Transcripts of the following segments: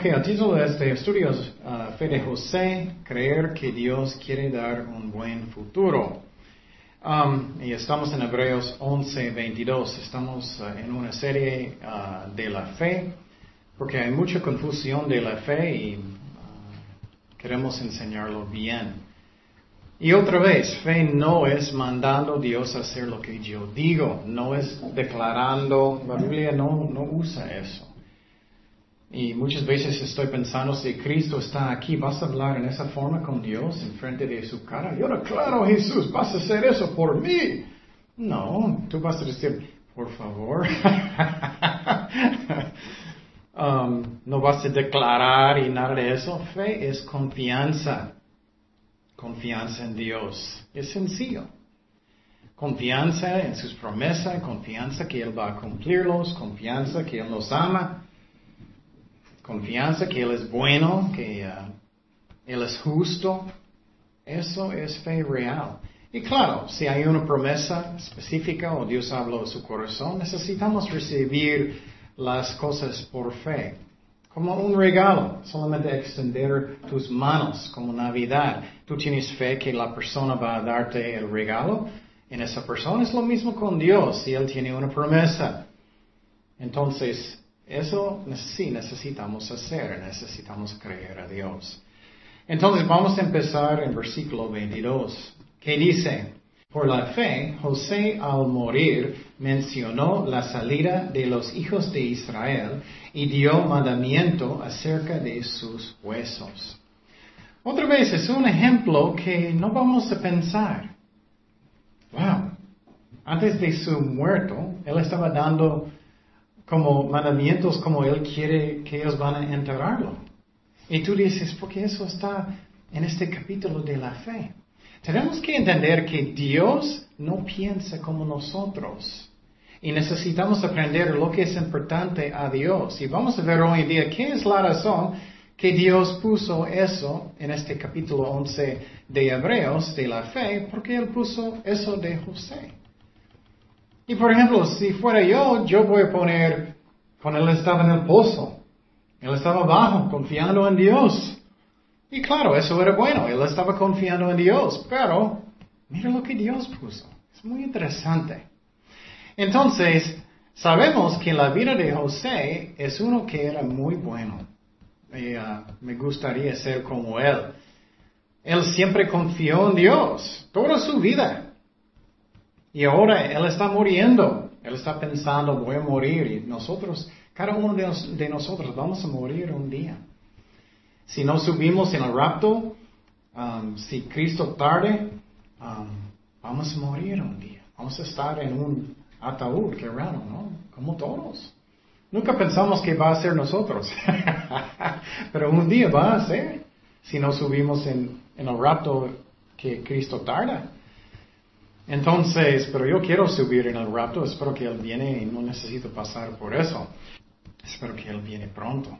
Ok, el título de este estudio es uh, Fe de José, creer que Dios quiere dar un buen futuro. Um, y estamos en Hebreos 11, 22. Estamos uh, en una serie uh, de la fe, porque hay mucha confusión de la fe y queremos enseñarlo bien. Y otra vez, fe no es mandando a Dios a hacer lo que yo digo, no es declarando, la Biblia no, no usa eso. Y muchas veces estoy pensando, si Cristo está aquí, ¿vas a hablar en esa forma con Dios en frente de su cara? Yo no, claro, Jesús, vas a hacer eso por mí. No, tú vas a decir, por favor. um, no vas a declarar y nada de eso. Fe es confianza. Confianza en Dios. Es sencillo. Confianza en sus promesas, confianza que Él va a cumplirlos, confianza que Él nos ama confianza que Él es bueno, que uh, Él es justo. Eso es fe real. Y claro, si hay una promesa específica o Dios habló de su corazón, necesitamos recibir las cosas por fe. Como un regalo, solamente extender tus manos como Navidad. Tú tienes fe que la persona va a darte el regalo. En esa persona es lo mismo con Dios, si Él tiene una promesa. Entonces, eso sí necesitamos hacer, necesitamos creer a Dios. Entonces vamos a empezar en versículo 22, que dice, por la fe, José al morir mencionó la salida de los hijos de Israel y dio mandamiento acerca de sus huesos. Otra vez es un ejemplo que no vamos a pensar. Wow, antes de su muerto, él estaba dando como mandamientos como Él quiere que ellos van a enterrarlo. Y tú dices, porque eso está en este capítulo de la fe. Tenemos que entender que Dios no piensa como nosotros. Y necesitamos aprender lo que es importante a Dios. Y vamos a ver hoy en día qué es la razón que Dios puso eso en este capítulo 11 de Hebreos de la fe, porque Él puso eso de José. Y por ejemplo, si fuera yo, yo voy a poner, cuando él estaba en el pozo, él estaba abajo, confiando en Dios. Y claro, eso era bueno, él estaba confiando en Dios, pero mira lo que Dios puso. Es muy interesante. Entonces, sabemos que la vida de José es uno que era muy bueno. Y, uh, me gustaría ser como él. Él siempre confió en Dios, toda su vida. Y ahora Él está muriendo. Él está pensando, voy a morir. Y nosotros, cada uno de, nosotros vamos a morir un día. Si no subimos en el rapto, um, si Cristo tarde, um, vamos a morir un día. Vamos a estar en un ataúd, qué raro, ¿no? Como todos. Nunca pensamos que va a ser nosotros. Pero un día va a ser. Si no subimos en, en el rapto que Cristo tarda. Entonces, pero yo quiero subir en el rapto, espero que Él viene y no necesito pasar por eso. Espero que Él viene pronto.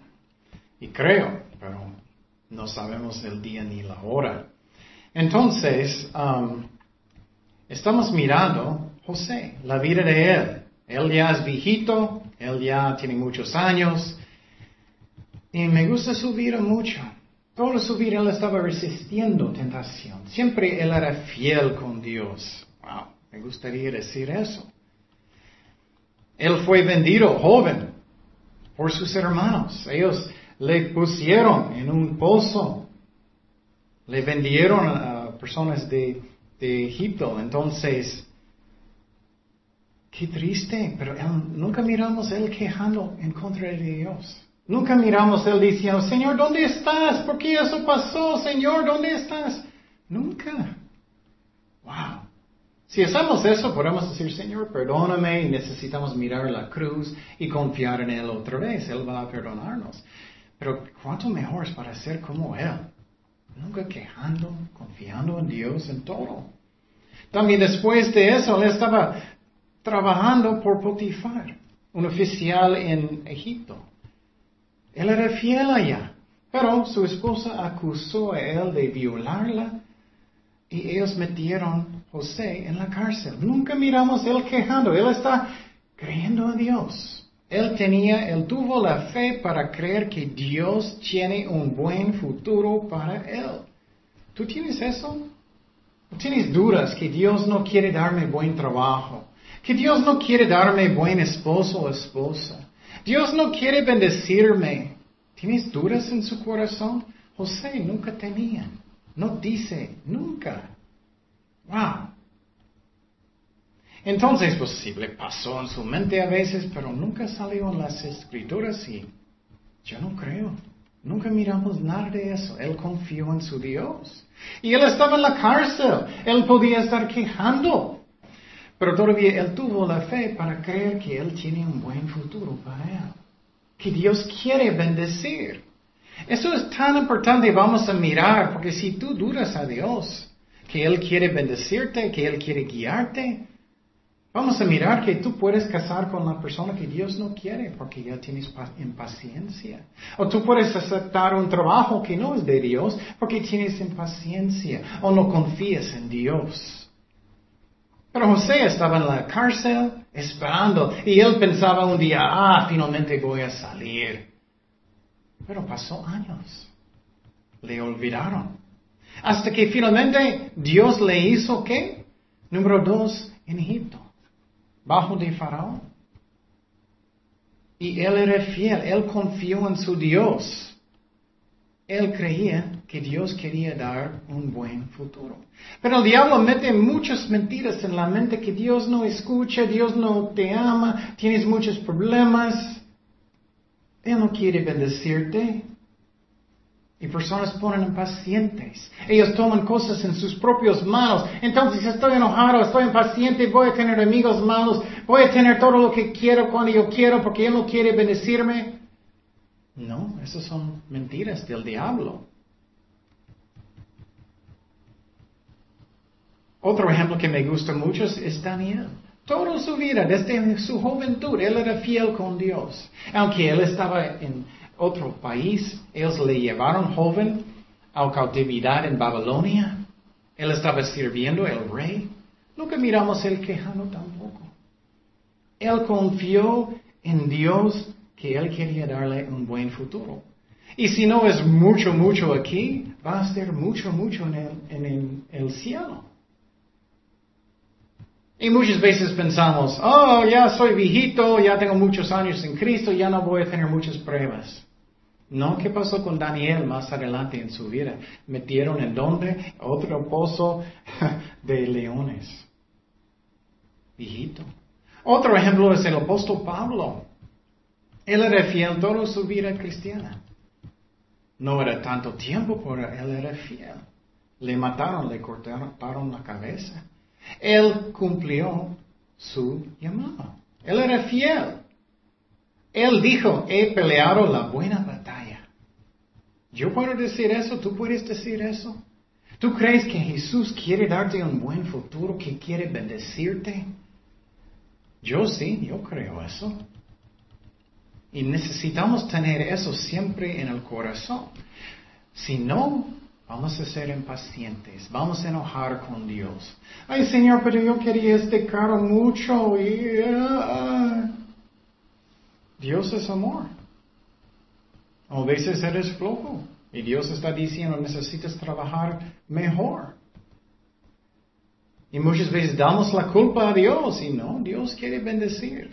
Y creo, pero no sabemos el día ni la hora. Entonces, um, estamos mirando José, la vida de Él. Él ya es viejito, Él ya tiene muchos años. Y me gusta su vida mucho. Toda su vida Él estaba resistiendo tentación. Siempre Él era fiel con Dios. Me gustaría decir eso. Él fue vendido joven por sus hermanos. Ellos le pusieron en un pozo. Le vendieron a personas de, Egipto. Entonces, qué triste, pero nunca miramos él quejando en contra de Dios. Nunca miramos él diciendo, Señor, ¿dónde estás? ¿Por qué eso pasó? Señor, ¿dónde estás? Nunca. Wow. Si hacemos eso, podemos decir, Señor, perdóname y necesitamos mirar la cruz y confiar en Él otra vez. Él va a perdonarnos. Pero cuánto mejor es para ser como Él. Nunca quejando, confiando en Dios en todo. También después de eso, Él estaba trabajando por Potifar, un oficial en Egipto. Él era fiel allá. Pero su esposa acusó a él de violarla y ellos metieron José en la cárcel. Nunca miramos él quejando. Él está creyendo a Dios. Él tenía, él tuvo la fe para creer que Dios tiene un buen futuro para él. ¿Tú tienes eso? ¿Tienes dudas que Dios no quiere darme buen trabajo? Que Dios no quiere darme buen esposo o esposa? Dios no quiere bendecirme. ¿Tienes dudas en su corazón? José nunca tenía. No dice nunca. Wow. Entonces, posible pues, pasó en su mente a veces, pero nunca salió en las escrituras y yo no creo. Nunca miramos nada de eso. Él confió en su Dios. Y él estaba en la cárcel. Él podía estar quejando. Pero todavía él tuvo la fe para creer que él tiene un buen futuro para él. Que Dios quiere bendecir. Eso es tan importante, vamos a mirar, porque si tú duras a Dios, que Él quiere bendecirte, que Él quiere guiarte, Vamos a mirar que tú puedes casar con la persona que Dios no quiere porque ya tienes impaciencia. O tú puedes aceptar un trabajo que no es de Dios porque tienes impaciencia o no confías en Dios. Pero José estaba en la cárcel esperando y él pensaba un día, ah, finalmente voy a salir. Pero pasó años. Le olvidaron. Hasta que finalmente Dios le hizo qué? Número dos, en Egipto bajo de Faraón. Y él era fiel, él confió en su Dios. Él creía que Dios quería dar un buen futuro. Pero el diablo mete muchas mentiras en la mente que Dios no escucha, Dios no te ama, tienes muchos problemas. Él no quiere bendecirte. Y personas ponen impacientes. Ellos toman cosas en sus propias manos. Entonces estoy enojado, estoy impaciente, voy a tener amigos malos, voy a tener todo lo que quiero cuando yo quiero porque Él no quiere bendecirme. No, esas son mentiras del diablo. Otro ejemplo que me gusta mucho es Daniel. Toda su vida, desde su juventud, él era fiel con Dios. Aunque él estaba en otro país. Ellos le llevaron joven a cautividad en Babilonia. Él estaba sirviendo al rey. Nunca miramos el quejano tampoco. Él confió en Dios que Él quería darle un buen futuro. Y si no es mucho, mucho aquí, va a ser mucho, mucho en el, en el cielo. Y muchas veces pensamos, oh, ya soy viejito, ya tengo muchos años en Cristo, ya no voy a tener muchas pruebas. No, ¿qué pasó con Daniel más adelante en su vida? Metieron en donde? Otro pozo de leones. Hijito. Otro ejemplo es el apóstol Pablo. Él era fiel toda su vida cristiana. No era tanto tiempo, pero él era fiel. Le mataron, le cortaron la cabeza. Él cumplió su llamado. Él era fiel. Él dijo, he peleado la buena batalla. Yo puedo decir eso, tú puedes decir eso. ¿Tú crees que Jesús quiere darte un buen futuro, que quiere bendecirte? Yo sí, yo creo eso. Y necesitamos tener eso siempre en el corazón. Si no, vamos a ser impacientes, vamos a enojar con Dios. Ay Señor, pero yo quería este carro mucho y... Ah, Dios es amor. A veces eres flojo y Dios está diciendo necesitas trabajar mejor. Y muchas veces damos la culpa a Dios y no, Dios quiere bendecir.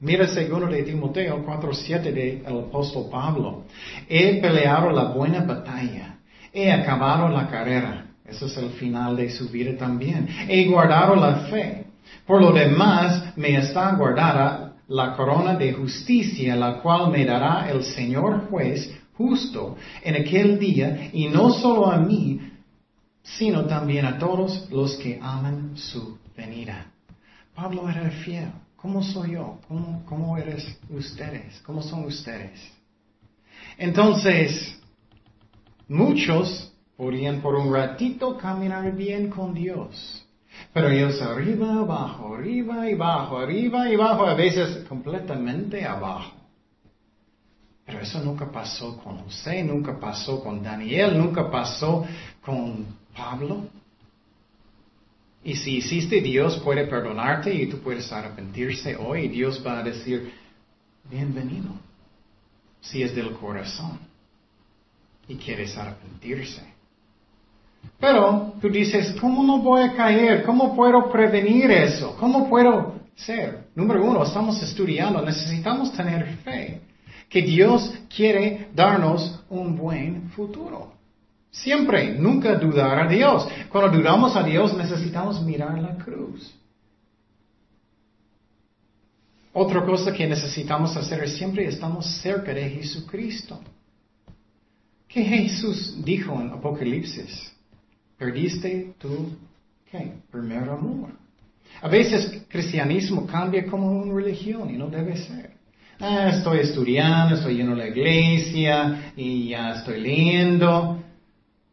Mira segundo de Timoteo 4.7 del apóstol Pablo. He peleado la buena batalla. He acabado la carrera. Eso es el final de su vida también. He guardado la fe. Por lo demás, me está guardada la corona de justicia, la cual me dará el Señor juez justo en aquel día, y no solo a mí, sino también a todos los que aman su venida. Pablo era fiel. ¿Cómo soy yo? ¿Cómo, cómo eres ustedes? ¿Cómo son ustedes? Entonces, muchos podrían por un ratito caminar bien con Dios. Pero ellos arriba, abajo, arriba y abajo, arriba y abajo, a veces completamente abajo. Pero eso nunca pasó con José, nunca pasó con Daniel, nunca pasó con Pablo. Y si hiciste, Dios puede perdonarte y tú puedes arrepentirse hoy Dios va a decir, bienvenido. Si es del corazón y quieres arrepentirse. Pero tú dices, ¿cómo no voy a caer? ¿Cómo puedo prevenir eso? ¿Cómo puedo ser? Número uno, estamos estudiando, necesitamos tener fe que Dios quiere darnos un buen futuro. Siempre, nunca dudar a Dios. Cuando dudamos a Dios necesitamos mirar la cruz. Otra cosa que necesitamos hacer es siempre estamos cerca de Jesucristo. ¿Qué Jesús dijo en Apocalipsis? Perdiste tu ¿qué? primer amor. A veces cristianismo cambia como una religión y no debe ser. Ah, estoy estudiando, estoy yendo a la iglesia y ya estoy leyendo.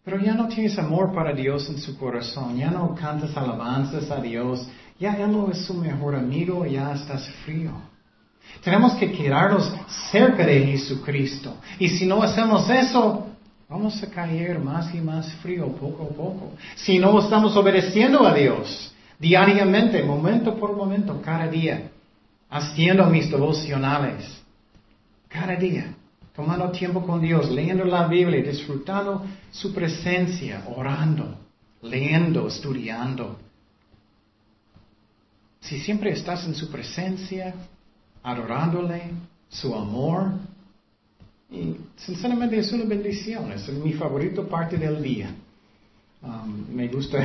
Pero ya no tienes amor para Dios en su corazón, ya no cantas alabanzas a Dios, ya Él no es su mejor amigo, ya estás frío. Tenemos que quedarnos cerca de Jesucristo. Y si no hacemos eso, vamos a caer más y más frío poco a poco. Si no estamos obedeciendo a Dios diariamente, momento por momento, cada día, haciendo mis devocionales, cada día tomando tiempo con Dios, leyendo la Biblia, disfrutando su presencia, orando, leyendo, estudiando. Si siempre estás en su presencia, adorándole, su amor, y sinceramente es una bendición, es mi favorito parte del día. Um, me gusta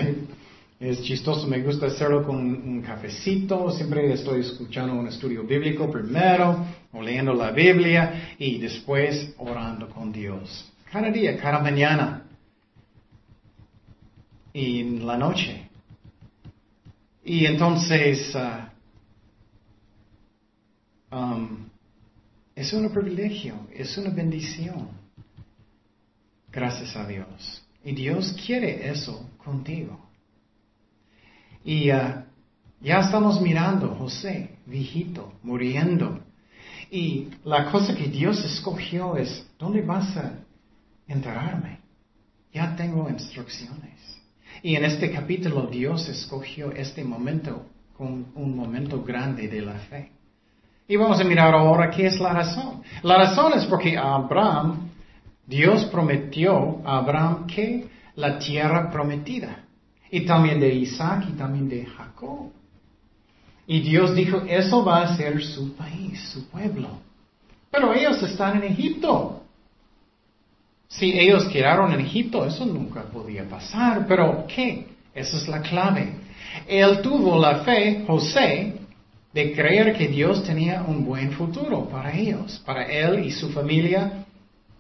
es chistoso, me gusta hacerlo con un cafecito, siempre estoy escuchando un estudio bíblico primero, o leyendo la Biblia y después orando con Dios. Cada día, cada mañana y en la noche. Y entonces, uh, um, es un privilegio, es una bendición. Gracias a Dios. Y Dios quiere eso contigo. Y uh, ya estamos mirando José, viejito, muriendo. Y la cosa que Dios escogió es, ¿dónde vas a enterrarme? Ya tengo instrucciones. Y en este capítulo Dios escogió este momento como un momento grande de la fe. Y vamos a mirar ahora qué es la razón. La razón es porque Abraham, Dios prometió a Abraham que la tierra prometida. Y también de Isaac y también de Jacob. Y Dios dijo, eso va a ser su país, su pueblo. Pero ellos están en Egipto. Si ellos quedaron en Egipto, eso nunca podía pasar. Pero ¿qué? Esa es la clave. Él tuvo la fe, José, de creer que Dios tenía un buen futuro para ellos, para él y su familia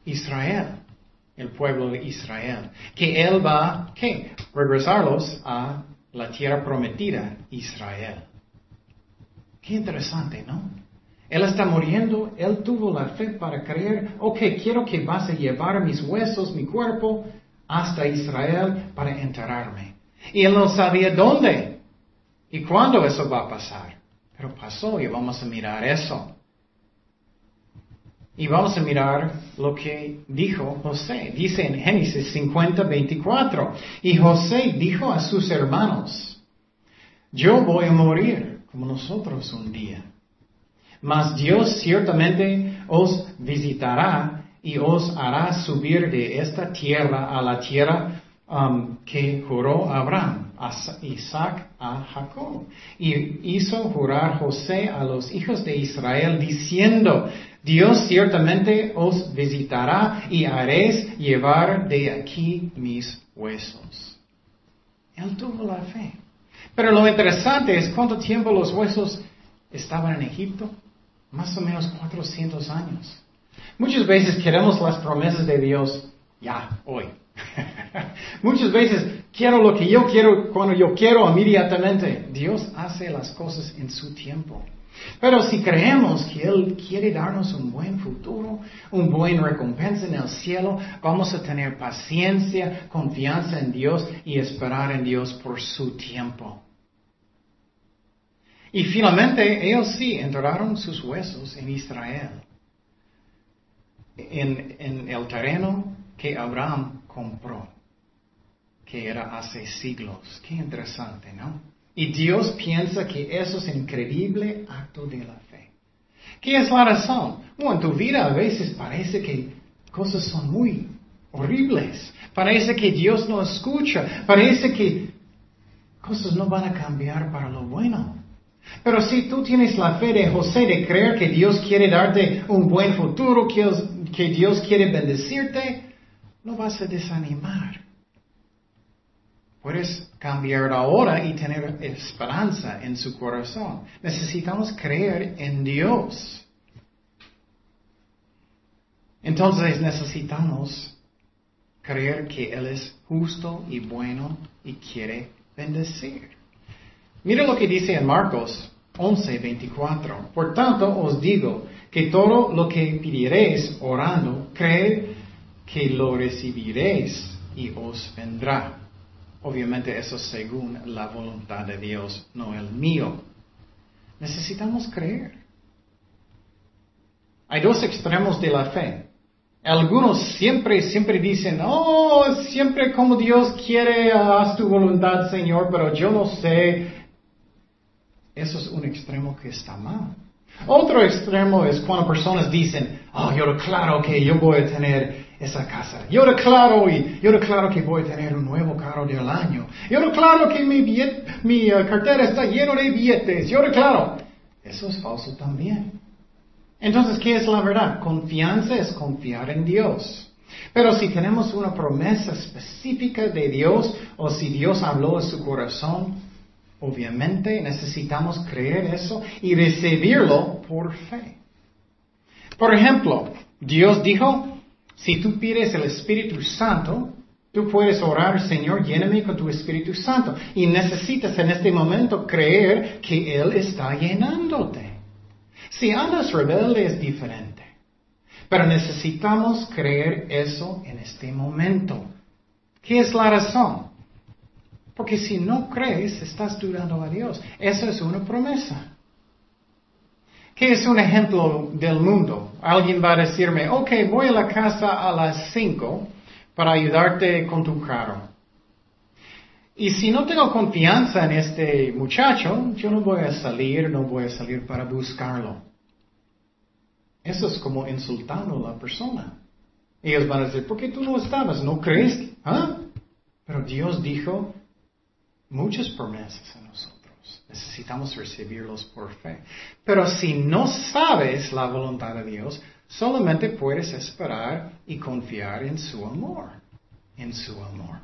Israel el pueblo de Israel. Que Él va, ¿qué? Regresarlos a la tierra prometida, Israel. Qué interesante, ¿no? Él está muriendo, Él tuvo la fe para creer, ok, quiero que vas a llevar mis huesos, mi cuerpo, hasta Israel para enterrarme. Y Él no sabía dónde y cuándo eso va a pasar. Pero pasó y vamos a mirar eso. Y vamos a mirar lo que dijo José. Dice en Génesis 50, 24. Y José dijo a sus hermanos, yo voy a morir como nosotros un día. Mas Dios ciertamente os visitará y os hará subir de esta tierra a la tierra um, que juró Abraham, a Isaac, a Jacob. Y hizo jurar José a los hijos de Israel diciendo, Dios ciertamente os visitará y haréis llevar de aquí mis huesos. Él tuvo la fe. Pero lo interesante es cuánto tiempo los huesos estaban en Egipto. Más o menos 400 años. Muchas veces queremos las promesas de Dios ya, hoy. Muchas veces quiero lo que yo quiero cuando yo quiero inmediatamente. Dios hace las cosas en su tiempo. Pero si creemos que Él quiere darnos un buen futuro, un buen recompensa en el cielo, vamos a tener paciencia, confianza en Dios y esperar en Dios por su tiempo. Y finalmente ellos sí enterraron sus huesos en Israel, en, en el terreno que Abraham compró, que era hace siglos. Qué interesante, ¿no? Y Dios piensa que eso es increíble acto de la fe. ¿Qué es la razón? Bueno, en tu vida a veces parece que cosas son muy horribles. Parece que Dios no escucha. Parece que cosas no van a cambiar para lo bueno. Pero si tú tienes la fe de José de creer que Dios quiere darte un buen futuro, que Dios quiere bendecirte, no vas a desanimar. Puedes cambiar ahora y tener esperanza en su corazón. Necesitamos creer en Dios. Entonces necesitamos creer que Él es justo y bueno y quiere bendecir. Mira lo que dice en Marcos 11, 24. Por tanto os digo que todo lo que pidiereis orando, creed que lo recibiréis y os vendrá. Obviamente eso según la voluntad de Dios, no el mío. Necesitamos creer. Hay dos extremos de la fe. Algunos siempre, siempre dicen, oh, siempre como Dios quiere, haz tu voluntad, Señor, pero yo no sé. Eso es un extremo que está mal. Otro extremo es cuando personas dicen, oh, yo declaro que yo voy a tener esa casa. Yo declaro y yo declaro que voy a tener un nuevo carro del año. Yo declaro que mi, mi eh, cartera está lleno de billetes. Yo declaro. Eso es falso también. Entonces, ¿qué es la verdad? Confianza es confiar en Dios. Pero si tenemos una promesa específica de Dios o si Dios habló a su corazón, obviamente necesitamos creer eso y recibirlo por fe. Por ejemplo, Dios dijo, si tú pides el Espíritu Santo, tú puedes orar, Señor, lléname con tu Espíritu Santo. Y necesitas en este momento creer que Él está llenándote. Si andas rebelde es diferente. Pero necesitamos creer eso en este momento. ¿Qué es la razón? Porque si no crees, estás dudando a Dios. Esa es una promesa. ¿Qué es un ejemplo del mundo? Alguien va a decirme, ok, voy a la casa a las 5 para ayudarte con tu carro. Y si no tengo confianza en este muchacho, yo no voy a salir, no voy a salir para buscarlo. Eso es como insultando a la persona. Ellos van a decir, ¿por qué tú no estabas? ¿No crees? ¿Ah? Pero Dios dijo muchas promesas a nosotros. Necesitamos recibirlos por fe. Pero si no sabes la voluntad de Dios, solamente puedes esperar y confiar en su amor. En su amor.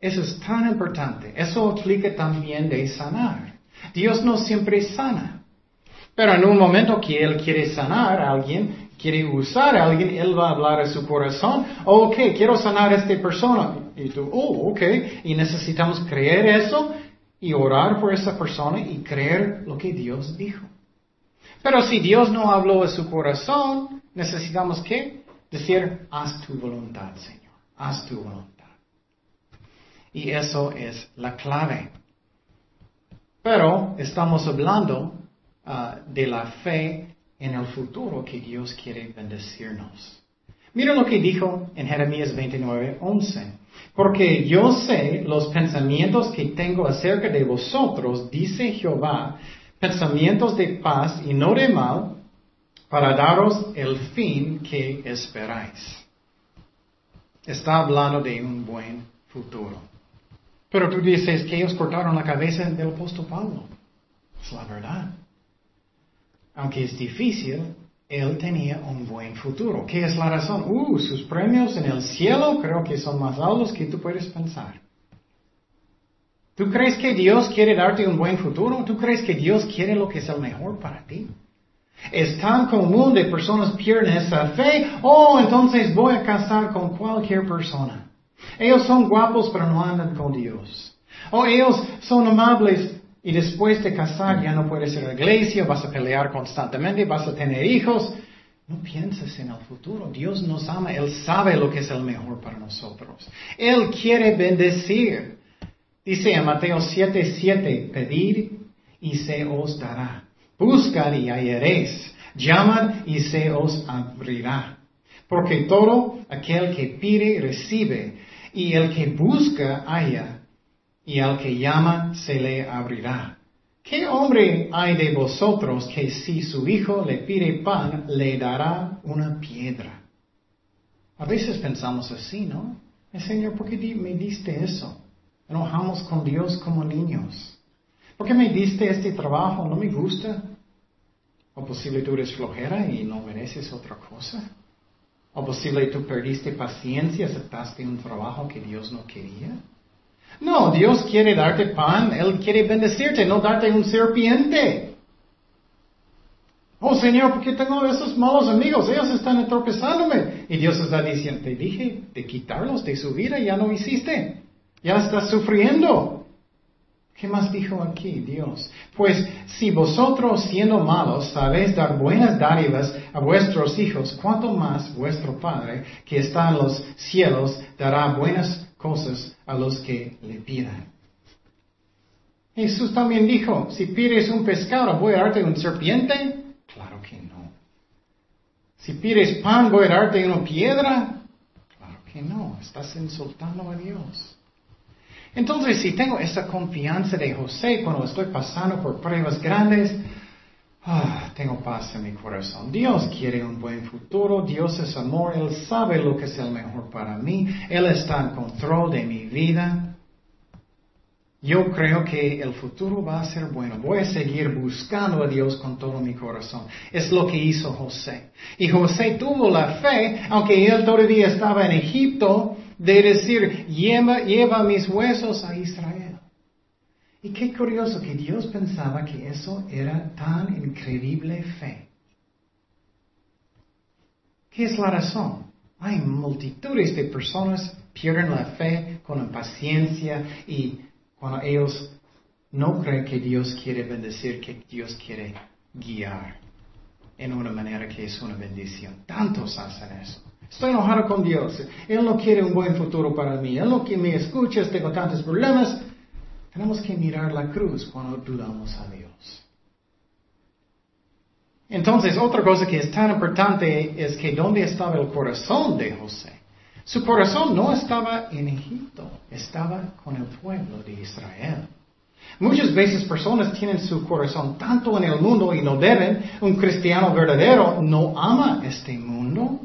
Eso es tan importante. Eso aplica también de sanar. Dios no siempre sana. Pero en un momento que Él quiere sanar a alguien, quiere usar a alguien, Él va a hablar a su corazón. Ok, quiero sanar a esta persona. Y tú, oh, ok. Y necesitamos creer eso y orar por esa persona y creer lo que Dios dijo. Pero si Dios no habló a su corazón, necesitamos que decir, haz tu voluntad, Señor, haz tu voluntad. Y eso es la clave. Pero estamos hablando ah, de la fe en el futuro que Dios quiere bendecirnos. Mira lo que dijo en Jeremías 29, 11. Porque yo sé los pensamientos que tengo acerca de vosotros, dice Jehová, pensamientos de paz y no de mal, para daros el fin que esperáis. Está hablando de un buen futuro. Pero tú dices que ellos cortaron la cabeza del apóstol Pablo. Es la verdad. Aunque es difícil, él tenía un buen futuro. ¿Qué es la razón? Uh, sus premios en el cielo creo que son más altos que tú puedes pensar. ¿Tú crees que Dios quiere darte un buen futuro? ¿Tú crees que Dios quiere lo que es el mejor para ti? Es tan común de personas pierden esa fe. Oh, entonces voy a casar con cualquier persona. Ellos son guapos pero no andan con Dios. O oh, ellos son amables y después de casar ya no puedes ir a la iglesia, vas a pelear constantemente, vas a tener hijos. No pienses en el futuro. Dios nos ama. Él sabe lo que es el mejor para nosotros. Él quiere bendecir. Dice en Mateo 7, 7, pedir y se os dará. Buscad y hallaréis. Llamad y se os abrirá. Porque todo aquel que pide recibe. Y el que busca halla y al que llama se le abrirá. ¿Qué hombre hay de vosotros que si su hijo le pide pan, le dará una piedra? A veces pensamos así, ¿no? Señor, ¿por qué me diste eso? Enojamos con Dios como niños. ¿Por qué me diste este trabajo? ¿No me gusta? ¿O posible tú eres flojera y no mereces otra cosa? ¿O posible tú perdiste paciencia, aceptaste un trabajo que Dios no quería? No, Dios quiere darte pan, Él quiere bendecirte, no darte un serpiente. Oh Señor, ¿por qué tengo esos malos amigos? Ellos están entorpezándome. Y Dios está diciendo, te dije de quitarlos de su vida, ya no hiciste. Ya estás sufriendo. ¿Qué más dijo aquí Dios? Pues si vosotros siendo malos sabéis dar buenas dádivas a vuestros hijos, ¿cuánto más vuestro Padre que está en los cielos dará buenas cosas a los que le pidan? Jesús también dijo, si pides un pescado, ¿voy a darte un serpiente? Claro que no. Si pides pan, ¿voy a darte una piedra? Claro que no, estás insultando a Dios. Entonces, si tengo esa confianza de José cuando estoy pasando por pruebas grandes, ah, tengo paz en mi corazón. Dios quiere un buen futuro, Dios es amor, Él sabe lo que es el mejor para mí, Él está en control de mi vida. Yo creo que el futuro va a ser bueno. Voy a seguir buscando a Dios con todo mi corazón. Es lo que hizo José. Y José tuvo la fe, aunque él todavía estaba en Egipto, de decir, lleva, lleva mis huesos a Israel. Y qué curioso que Dios pensaba que eso era tan increíble fe. ¿Qué es la razón? Hay multitudes de personas pierden la fe con impaciencia y cuando ellos no creen que Dios quiere bendecir, que Dios quiere guiar en una manera que es una bendición. Tantos hacen eso. Estoy enojado con Dios. Él no quiere un buen futuro para mí. Él no quiere me escucha, tengo tantos problemas. Tenemos que mirar la cruz cuando dudamos a Dios. Entonces, otra cosa que es tan importante es que dónde estaba el corazón de José. Su corazón no estaba en Egipto, estaba con el pueblo de Israel. Muchas veces personas tienen su corazón tanto en el mundo y no deben. Un cristiano verdadero no ama este mundo.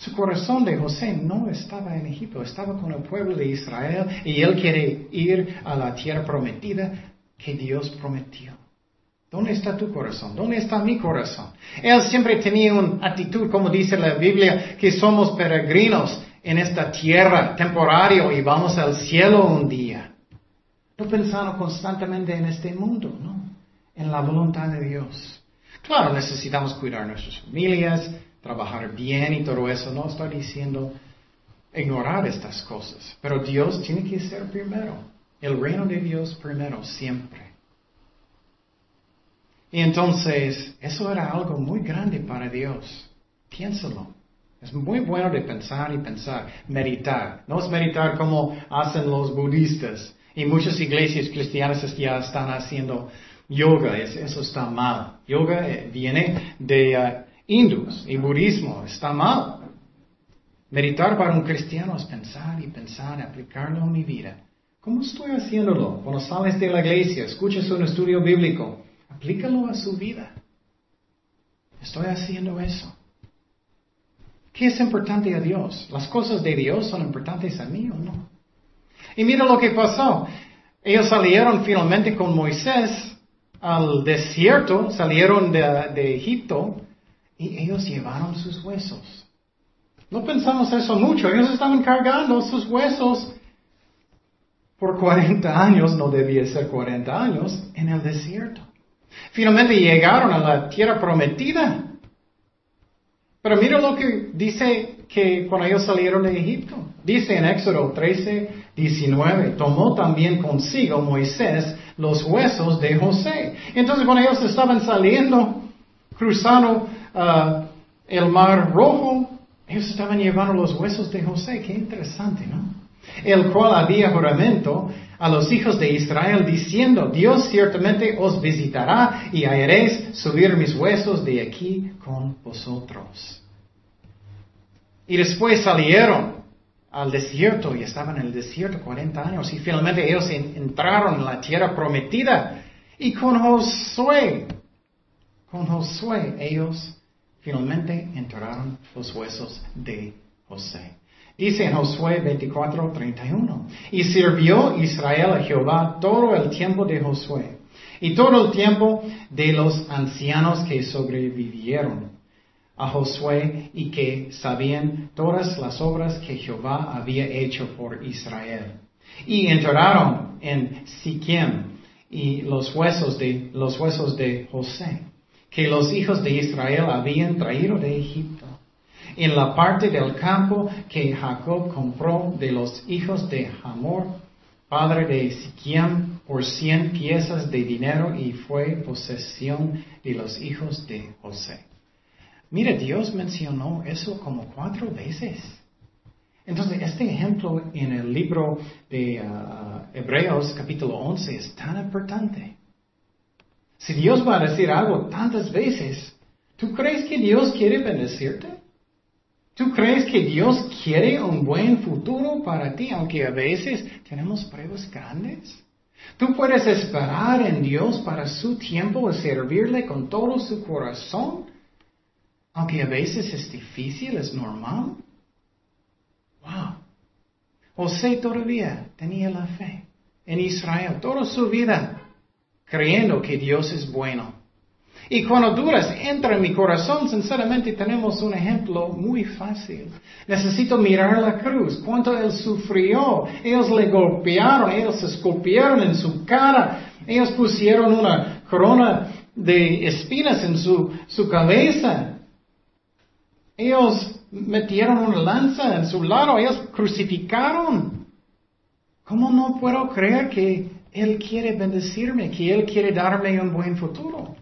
Su corazón de José no estaba en Egipto, estaba con el pueblo de Israel y él quiere ir a la tierra prometida que Dios prometió. ¿Dónde está tu corazón? ¿Dónde está mi corazón? Él siempre tenía una actitud, como dice la Biblia, que somos peregrinos en esta tierra temporario y vamos al cielo un día. No pensando constantemente en este mundo, ¿no? En la voluntad de Dios. Claro, necesitamos cuidar nuestras familias, trabajar bien y todo eso. No estoy diciendo ignorar estas cosas, pero Dios tiene que ser primero. El reino de Dios primero, siempre. Y entonces, eso era algo muy grande para Dios. Piénsalo. Es muy bueno de pensar y pensar, meditar. No es meditar como hacen los budistas. Y muchas iglesias cristianas ya están haciendo yoga. Eso está mal. Yoga eh, viene de uh, hindús y budismo. Está mal. Meditar para un cristiano es pensar y pensar, aplicarlo en mi vida. ¿Cómo estoy haciéndolo? Cuando sales de la iglesia, escuchas un estudio bíblico, aplícalo a su vida. Estoy haciendo eso. ¿Qué es importante a Dios? ¿Las cosas de Dios son importantes a mí o no? Y mira lo que pasó. Ellos salieron finalmente con Moisés al desierto, salieron de, Egipto y ellos llevaron sus huesos. No pensamos eso mucho. Ellos estaban cargando sus huesos por 40 años, no debía ser 40 años, en el desierto. Finalmente llegaron a la tierra prometida. Pero mira lo que dice que cuando ellos salieron de Egipto. Dice en Éxodo 13, 19, tomó también consigo Moisés los huesos de José. Entonces cuando ellos estaban saliendo, cruzando uh, el mar rojo, ellos estaban llevando los huesos de José. Qué interesante, ¿no? El cual había juramento a los hijos de Israel diciendo, Dios ciertamente os visitará y haréis subir mis huesos de aquí con vosotros. Y después salieron al desierto y estaban en el desierto 40 años y finalmente ellos entraron en la tierra prometida y con Josué, con Josué ellos finalmente enterraron los huesos de José. Dice en Josué 24, 31, y sirvió Israel a Jehová todo el tiempo de Josué y todo el tiempo de los ancianos que sobrevivieron a Josué y que sabían todas las obras que Jehová había hecho por Israel. Y enterraron en Siquem y los huesos de, los huesos de José, que los hijos de Israel habían traído de Egipto, en la parte del campo que Jacob compró de los hijos de Hamor, padre de Siquem, por cien piezas de dinero y fue posesión de los hijos de José. Mira, Dios mencionó eso como cuatro veces. Entonces, este ejemplo en el libro de uh, Hebreos capítulo 11 es tan importante. Si Dios va a decir algo tantas veces, ¿tú crees que Dios quiere bendecirte? ¿Tú crees que Dios quiere un buen futuro para ti, aunque a veces tenemos pruebas grandes? ¿Tú puedes esperar en Dios para su tiempo y servirle con todo su corazón? Aunque a veces es difícil, es normal. Wow. José todavía tenía la fe en Israel toda su vida, creyendo que Dios es bueno. Y cuando dudas entra en mi corazón, sinceramente tenemos un ejemplo muy fácil. Necesito mirar la cruz, cuánto él sufrió. Ellos le golpearon, ellos escupieron en su cara, ellos pusieron una corona de espinas en su, su cabeza. Ellos metieron una lanza en su lado, ellos crucificaron. ¿Cómo no puedo creer que Él quiere bendecirme, que Él quiere darme un buen futuro?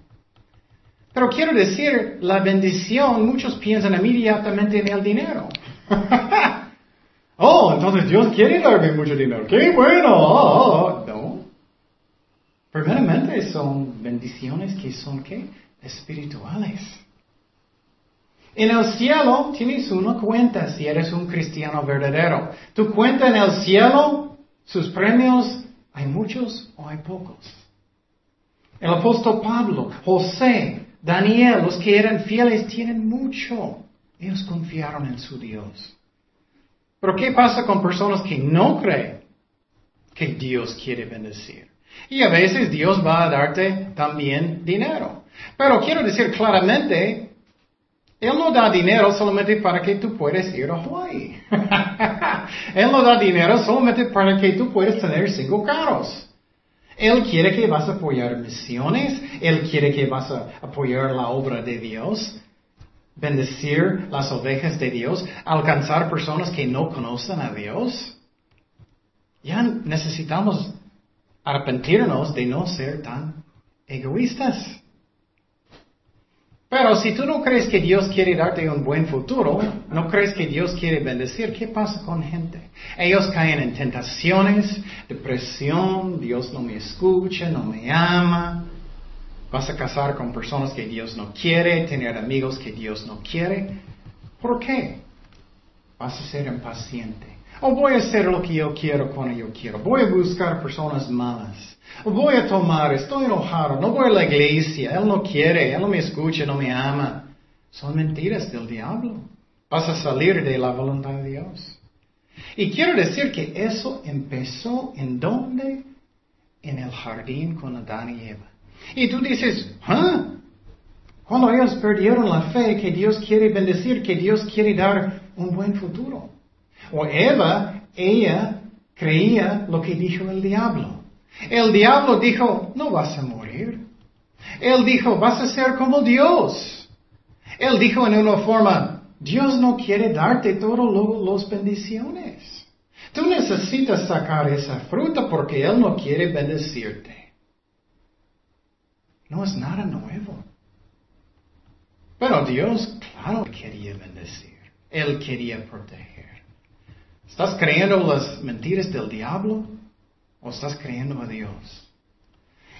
Pero quiero decir, la bendición, muchos piensan inmediatamente en el dinero. oh, entonces Dios quiere darme mucho dinero. ¡Qué bueno! Oh, no. Primeramente son bendiciones que son, ¿qué? Espirituales. En el cielo tienes una cuenta si eres un cristiano verdadero. Tu cuenta en el cielo, sus premios, ¿hay muchos o hay pocos? El apóstol Pablo, José, Daniel, los que eran fieles tienen mucho. Ellos confiaron en su Dios. Pero ¿qué pasa con personas que no creen que Dios quiere bendecir? Y a veces Dios va a darte también dinero. Pero quiero decir claramente, él no da dinero solamente para que tú puedas ir a Hawaii. Él no da dinero solamente para que tú puedas tener cinco carros. Él quiere que vas a apoyar misiones. Él quiere que vas a apoyar la obra de Dios. Bendecir las ovejas de Dios. Alcanzar personas que no conocen a Dios. Ya necesitamos arrepentirnos de no ser tan egoístas. Pero si tú no crees que Dios quiere darte un buen futuro, no crees que Dios quiere bendecir, ¿qué pasa con gente? Ellos caen en tentaciones, depresión, Dios no me escucha, no me ama. Vas a casar con personas que Dios no quiere, tener amigos que Dios no quiere. ¿Por qué? Vas a ser impaciente. O voy a hacer lo que yo quiero cuando yo quiero. Voy a buscar personas malas. O voy a tomar, estoy enojado, no voy a la iglesia, Él no quiere, Él no me escucha, no me ama. Son mentiras del diablo. Vas a salir de la voluntad de Dios. Y quiero decir que eso empezó en dónde? En el jardín con Adán y Eva. Y tú dices, ¿ah? Cuando ellos perdieron la fe que Dios quiere bendecir, que Dios quiere dar un buen futuro. O Eva, ella creía lo que dijo el diablo. El diablo dijo, no vas a morir. Él dijo, vas a ser como Dios. Él dijo en una forma, Dios no quiere darte todas las bendiciones. Tú necesitas sacar esa fruta porque Él no quiere bendecirte. No es nada nuevo. Pero Dios, claro, quería bendecir. Él quería proteger. ¿Estás creyendo las mentiras del diablo o estás creyendo a Dios?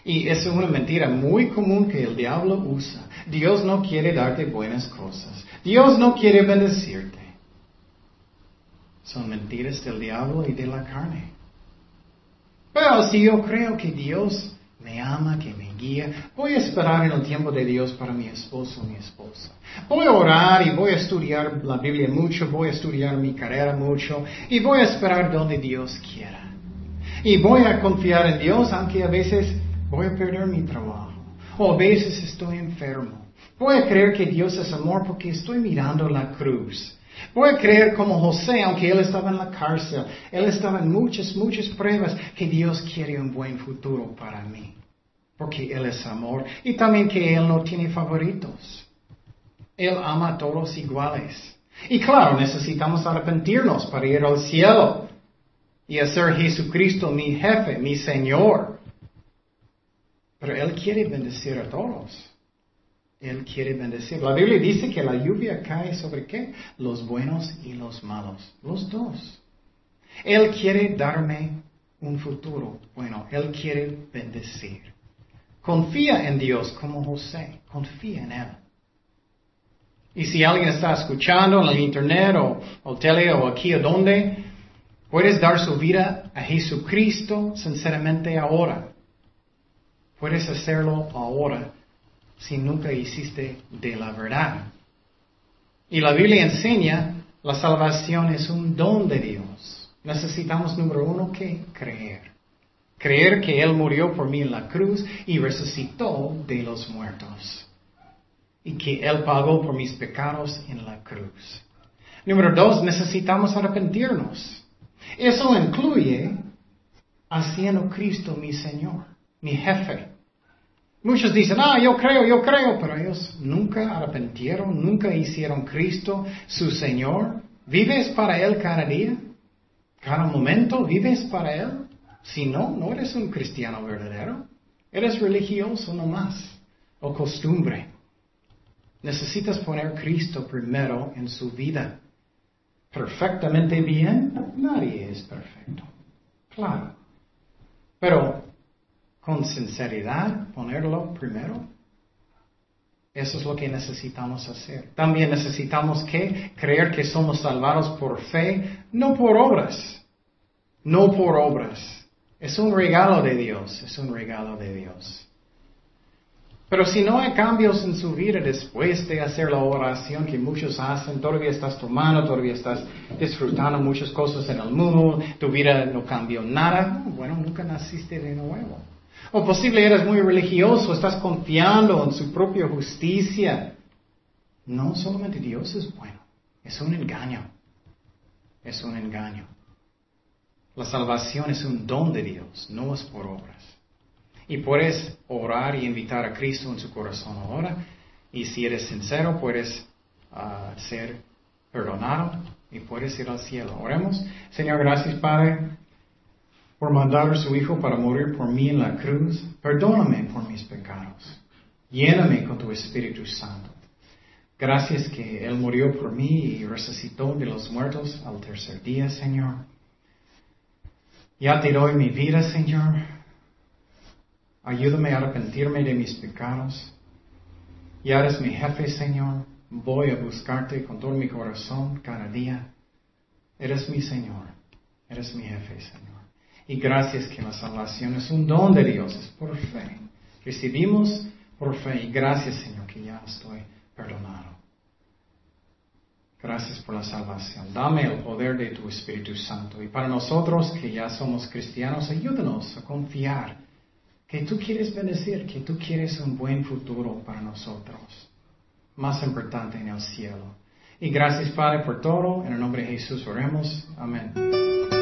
Y es una mentira muy común que el diablo usa. Dios no quiere darte buenas cosas. Dios no quiere bendecirte. Son mentiras del diablo y de la carne. Pero si yo creo que Dios me ama, que me guía, voy a esperar en el tiempo de Dios para mi esposo o mi esposa. Voy a orar y voy a estudiar la Biblia mucho, voy a estudiar mi carrera mucho y voy a esperar donde Dios quiera. Y voy a confiar en Dios aunque a veces voy a perder mi trabajo o a veces estoy enfermo. Voy a creer que Dios es amor porque estoy mirando la cruz. Voy a creer como José, aunque él estaba en la cárcel, él estaba en muchas, muchas pruebas, que Dios quiere un buen futuro para mí. Porque Él es amor y también que Él no tiene favoritos. Él ama a todos iguales. Y claro, necesitamos arrepentirnos para ir al cielo y hacer Jesucristo mi jefe, mi Señor. Pero Él quiere bendecir a todos. Él quiere bendecir. La Biblia dice que la lluvia cae sobre qué? Los buenos y los malos. Los dos. Él quiere darme un futuro. Bueno, Él quiere bendecir. Confía en Dios como José. Confía en Él. Y si alguien está escuchando en el internet o, o tele o aquí o donde, puedes dar su vida a Jesucristo sinceramente ahora. Puedes hacerlo ahora si nunca hiciste de la verdad. Y la Biblia enseña, la salvación es un don de Dios. Necesitamos, número uno, que creer. Creer que Él murió por mí en la cruz y resucitó de los muertos. Y que Él pagó por mis pecados en la cruz. Número dos, necesitamos arrepentirnos. Eso incluye haciendo Cristo mi Señor, mi jefe, Muchos dicen, ah, yo creo, yo creo, pero ellos nunca arrepentieron, nunca hicieron Cristo su Señor. ¿Vives para Él cada día? ¿Cada momento vives para Él? Si no, no eres un cristiano verdadero. Eres religioso nomás o costumbre. Necesitas poner Cristo primero en su vida. Perfectamente bien, nadie es perfecto. Claro. Pero con sinceridad, ponerlo primero. Eso es lo que necesitamos hacer. También necesitamos que creer que somos salvados por fe, no por obras. No por obras. Es un regalo de Dios, es un regalo de Dios. Pero si no hay cambios en su vida después de hacer la oración que muchos hacen, todavía estás tomando, todavía estás disfrutando muchas cosas en el mundo, tu vida no cambió nada, bueno, nunca naciste de nuevo. O posible eres muy religioso, estás confiando en su propia justicia. No, solamente Dios es bueno. Es un engaño. Es un engaño. La salvación es un don de Dios, no es por obras. Y puedes orar y invitar a Cristo en su corazón ahora. Y si eres sincero, puedes ah, ser perdonado y puedes ir al cielo. Oremos. Señor, gracias Padre por mandar a su Hijo para morir por mí en la cruz, perdóname por mis pecados. Lléname con tu Espíritu Santo. Gracias que Él murió por mí y resucitó de los muertos al tercer día, Señor. Ya te doy mi vida, Señor. Ayúdame a arrepentirme de mis pecados. Ya eres mi jefe, Señor. Voy a buscarte con todo mi corazón cada día. Eres mi Señor. Eres mi jefe, Señor. Y gracias que la salvación es un don de Dios, es por fe. Recibimos por fe y gracias Señor que ya estoy perdonado. Gracias por la salvación. Dame el poder de tu Espíritu Santo. Y para nosotros que ya somos cristianos, ayúdanos a confiar que tú quieres bendecir, que tú quieres un buen futuro para nosotros. Más importante en el cielo. Y gracias Padre por todo. En el nombre de Jesús oremos. Amén.